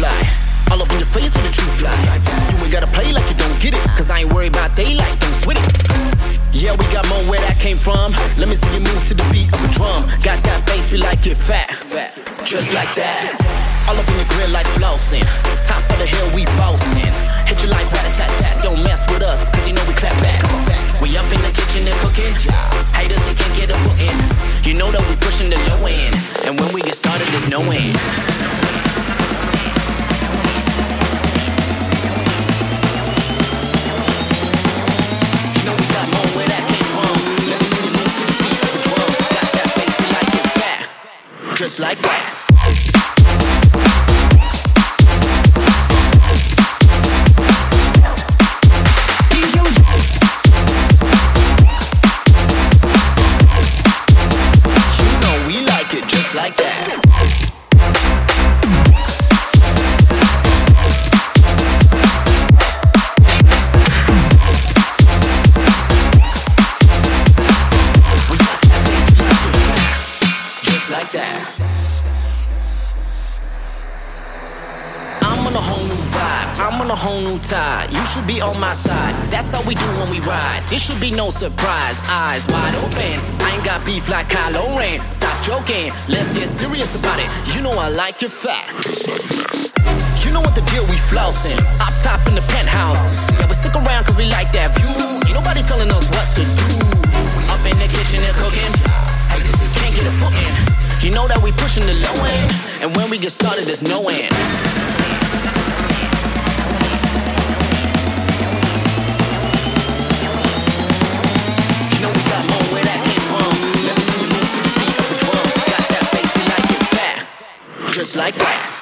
fly. All up in your face with a true fly. You ain't gotta play like you don't get it. Cause I ain't worried about daylight, don't sweat it. Yeah, we got more where that came from. Let me see you move to the beat of a drum. Got that bass, we like it fat. Just like that. All up in your grill like flossing. Top of the hill, we bossing. Hit you like Just like that. You know we like it just like that. I'm on a whole new tide. You should be on my side. That's how we do when we ride. This should be no surprise. Eyes wide open. I ain't got beef like Kylo Ren. Stop joking. Let's get serious about it. You know I like your fat. You know what the deal, we flossing. Up top in the penthouse. Yeah, we stick around cause we like that view. Ain't nobody telling us what to do. Up in the kitchen and cooking. Can't get a foot in. You know that we pushing the low end. And when we get started, there's no end. like that.